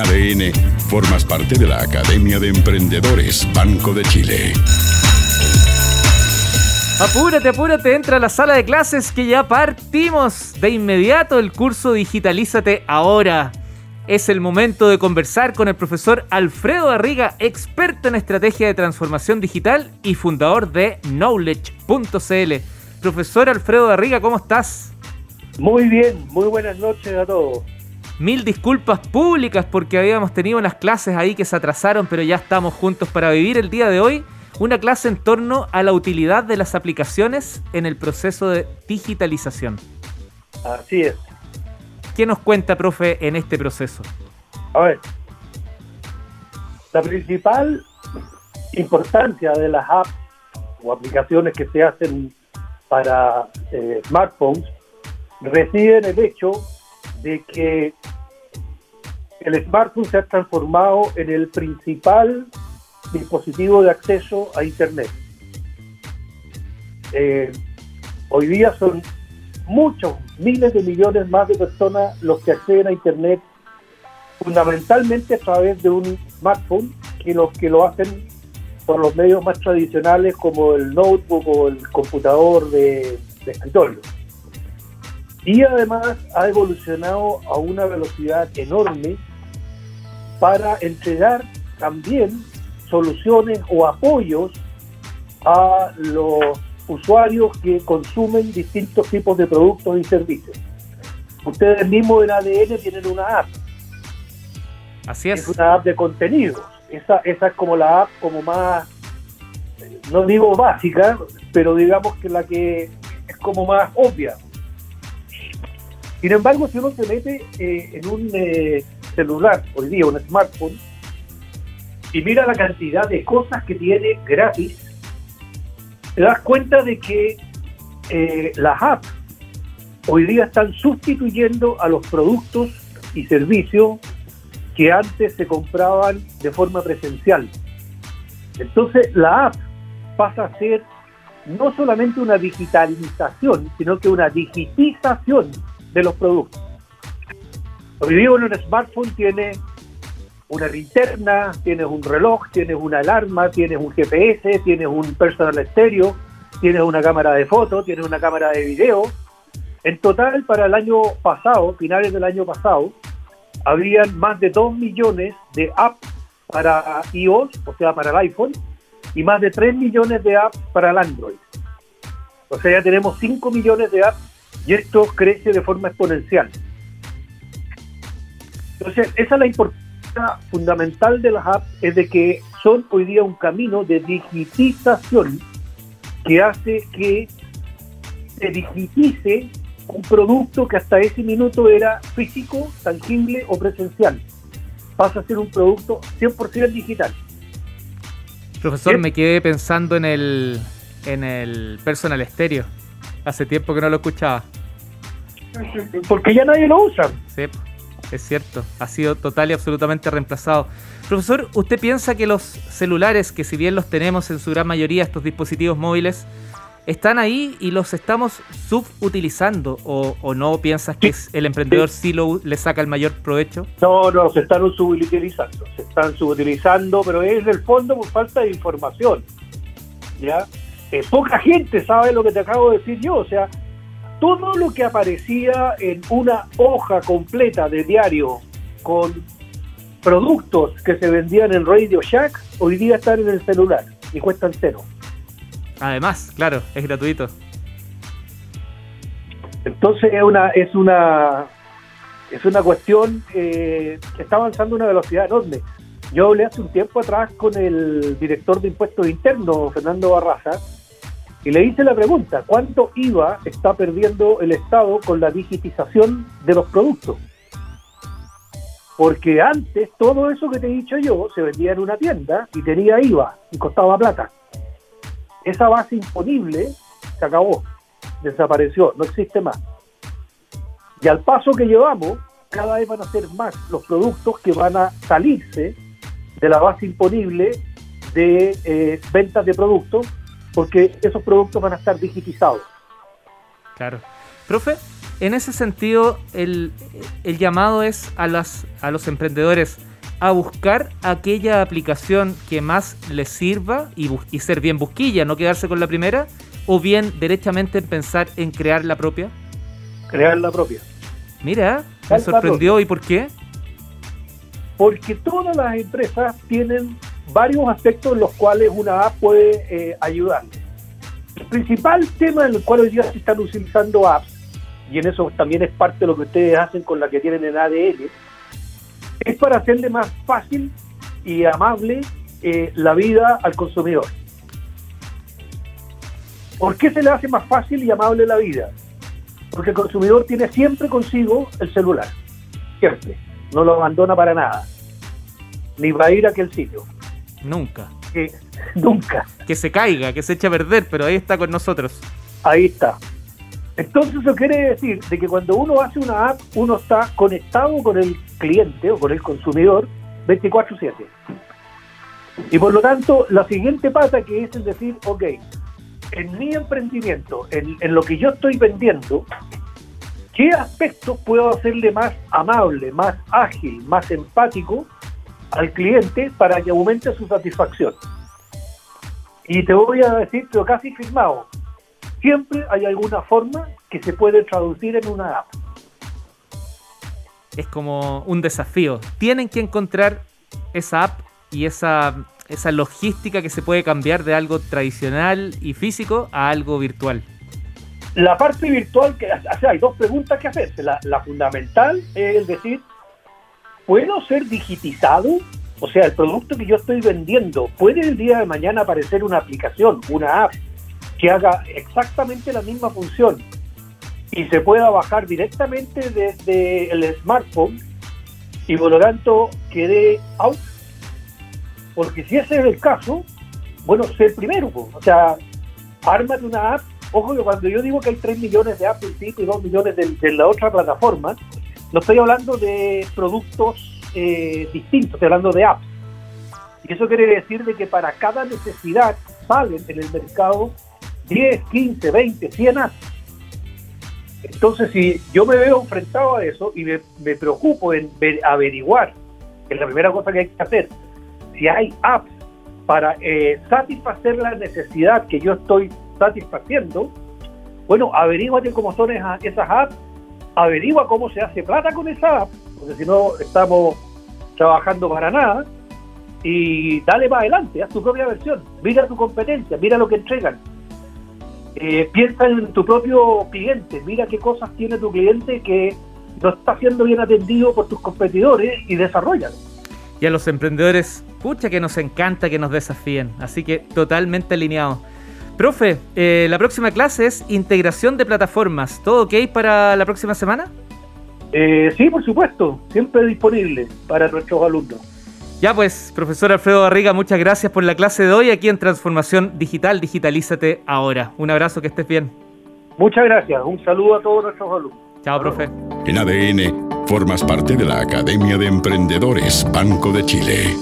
ADN, formas parte de la Academia de Emprendedores Banco de Chile. Apúrate, apúrate, entra a la sala de clases que ya partimos de inmediato el curso Digitalízate ahora. Es el momento de conversar con el profesor Alfredo Arriga, experto en estrategia de transformación digital y fundador de Knowledge.cl. Profesor Alfredo Arriga, ¿cómo estás? Muy bien, muy buenas noches a todos. Mil disculpas públicas porque habíamos tenido unas clases ahí que se atrasaron, pero ya estamos juntos para vivir el día de hoy una clase en torno a la utilidad de las aplicaciones en el proceso de digitalización. Así es. ¿Qué nos cuenta, profe, en este proceso? A ver, la principal importancia de las apps o aplicaciones que se hacen para eh, smartphones reside en el hecho de que el smartphone se ha transformado en el principal dispositivo de acceso a Internet. Eh, hoy día son muchos, miles de millones más de personas los que acceden a Internet fundamentalmente a través de un smartphone que los que lo hacen por los medios más tradicionales como el notebook o el computador de, de escritorio. Y además ha evolucionado a una velocidad enorme para entregar también soluciones o apoyos a los usuarios que consumen distintos tipos de productos y servicios. Ustedes mismos en ADN tienen una app. Así es. Es una app de contenidos. Esa, esa es como la app como más, no digo básica, pero digamos que la que es como más obvia. Sin embargo, si uno se mete eh, en un eh, celular, hoy día un smartphone, y mira la cantidad de cosas que tiene gratis, te das cuenta de que eh, las apps hoy día están sustituyendo a los productos y servicios que antes se compraban de forma presencial. Entonces la app pasa a ser no solamente una digitalización, sino que una digitización de los productos. Hoy día en un smartphone tiene una linterna, tienes un reloj, tienes una alarma, tienes un GPS, tienes un personal estéreo, tienes una cámara de foto, tienes una cámara de video. En total, para el año pasado, finales del año pasado, habían más de 2 millones de apps para iOS, o sea, para el iPhone, y más de 3 millones de apps para el Android. O sea, ya tenemos 5 millones de apps y esto crece de forma exponencial. Entonces, esa es la importancia fundamental de las apps es de que son hoy día un camino de digitización que hace que se digitice un producto que hasta ese minuto era físico, tangible o presencial. Pasa a ser un producto 100% digital. Profesor, me quedé pensando en el, en el personal estéreo. Hace tiempo que no lo escuchaba. Porque ya nadie lo usa. Sí es cierto, ha sido total y absolutamente reemplazado. Profesor, ¿usted piensa que los celulares, que si bien los tenemos en su gran mayoría, estos dispositivos móviles, están ahí y los estamos subutilizando o, o no piensas que el emprendedor sí lo, le saca el mayor provecho? No, no, se están subutilizando, se están subutilizando, pero es el fondo por falta de información. ¿ya? Eh, poca gente sabe lo que te acabo de decir yo, o sea, todo lo que aparecía en una hoja completa de diario con productos que se vendían en Radio Shack, hoy día están en el celular y cuestan cero. Además, claro, es gratuito. Entonces es una es una es una cuestión eh, que está avanzando a una velocidad enorme. Yo hablé hace un tiempo atrás con el director de impuestos internos, Fernando Barraza, y le hice la pregunta, ¿cuánto IVA está perdiendo el Estado con la digitización de los productos? Porque antes todo eso que te he dicho yo se vendía en una tienda y tenía IVA y costaba plata. Esa base imponible se acabó, desapareció, no existe más. Y al paso que llevamos, cada vez van a ser más los productos que van a salirse de la base imponible de eh, ventas de productos porque esos productos van a estar digitizados. Claro. Profe, en ese sentido, el, llamado es a, las, a los emprendedores. a buscar aquella aplicación que más les sirva y, y ser bien busquilla, no quedarse con la primera, o bien derechamente pensar en crear la propia? Crear la propia. Mira, me sorprendió. ¿Y por qué? Porque todas las empresas tienen varios aspectos en los cuales una app puede eh, ayudar. El principal tema en el cual hoy día se están utilizando apps, y en eso también es parte de lo que ustedes hacen con la que tienen en ADN, es para hacerle más fácil y amable eh, la vida al consumidor. ¿Por qué se le hace más fácil y amable la vida? Porque el consumidor tiene siempre consigo el celular. Siempre. No lo abandona para nada. Ni va a ir a aquel sitio. Nunca. nunca. Que se caiga, que se eche a perder, pero ahí está con nosotros. Ahí está. Entonces eso quiere decir de que cuando uno hace una app, uno está conectado con el cliente o con el consumidor 24/7. Y por lo tanto, la siguiente pata que es decir, ok, en mi emprendimiento, en, en lo que yo estoy vendiendo, ¿qué aspectos puedo hacerle más amable, más ágil, más empático al cliente para que aumente su satisfacción? Y te voy a decir, pero casi firmado, siempre hay alguna forma que se puede traducir en una app. Es como un desafío. Tienen que encontrar esa app y esa esa logística que se puede cambiar de algo tradicional y físico a algo virtual? La parte virtual, que, o sea, hay dos preguntas que hacerse. La, fundamental es decir, ¿puedo ser digitizado? O sea, el producto que yo estoy vendiendo, ¿puede el día de mañana aparecer una aplicación, una app, que haga exactamente la misma función y se pueda bajar directamente desde el smartphone y por lo tanto quede out porque si ese es el caso, bueno, sé el primero. O sea, ármate una app. Ojo que cuando yo digo que hay 3 millones de apps y 2 millones de, la otra plataforma, no estoy hablando de productos eh, distintos, estoy hablando de apps. Y eso quiere decir de que para cada necesidad salen en el mercado 10, 15, 20, 100 apps. Entonces, si yo me veo enfrentado a eso y me, preocupo en averiguar, que es la primera cosa que hay que hacer, si hay apps para eh, satisfacer la necesidad que yo estoy satisfaciendo, bueno, averíguate cómo son esas, apps, averigua cómo se hace plata con esa app, porque si no estamos trabajando para nada, y dale para adelante, haz tu propia versión, mira tu competencia, mira lo que entregan. Eh, piensa en tu propio cliente, mira qué cosas tiene tu cliente que no está siendo bien atendido por tus competidores y desarrollalo y a los emprendedores, pucha que nos encanta que nos desafíen, así que totalmente alineado. Profe, eh, la próxima clase es integración de plataformas. ¿Todo ok para la próxima semana? Eh, sí, por supuesto, siempre disponible para nuestros alumnos. Ya pues, profesor Alfredo Barriga, muchas gracias por la clase de hoy aquí en Transformación Digital. Digitalízate ahora. Un abrazo, que estés bien. Muchas gracias. Un saludo a todos nuestros alumnos. Chao, profe. En ADN Formas parte de la Academia de Emprendedores Banco de Chile.